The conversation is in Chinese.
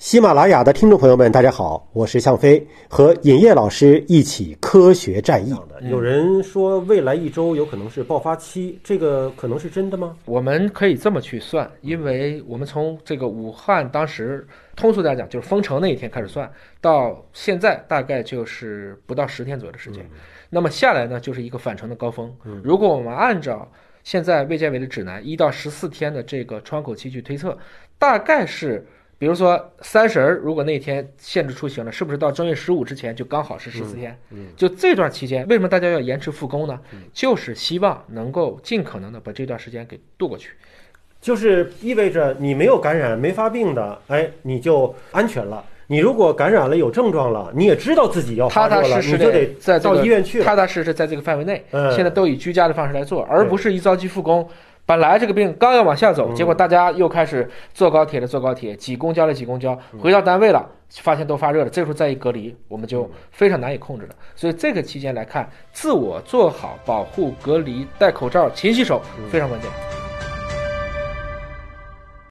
喜马拉雅的听众朋友们，大家好，我是向飞，和尹烨老师一起科学战役。有人说未来一周有可能是爆发期，这个可能是真的吗？我们可以这么去算，因为我们从这个武汉当时通俗来讲就是封城那一天开始算，到现在大概就是不到十天左右的时间。那么下来呢，就是一个返程的高峰。如果我们按照现在卫健委的指南，一到十四天的这个窗口期去推测，大概是。比如说三十儿，如果那天限制出行了，是不是到正月十五之前就刚好是十四天？嗯，就这段期间，为什么大家要延迟复工呢？就是希望能够尽可能的把这段时间给度过去，就是意味着你没有感染、没发病的，哎，你就安全了。你如果感染了、有症状了，你也知道自己要发热了，你就得在到医院去，踏踏实实在这个范围内。现在都以居家的方式来做，而不是一着急复工。本来这个病刚要往下走，结果大家又开始坐高铁的坐高铁，挤公交的挤公交，回到单位了，发现都发热了，这时候再一隔离，我们就非常难以控制了。所以这个期间来看，自我做好保护、隔离、戴口罩、勤洗手非常关键。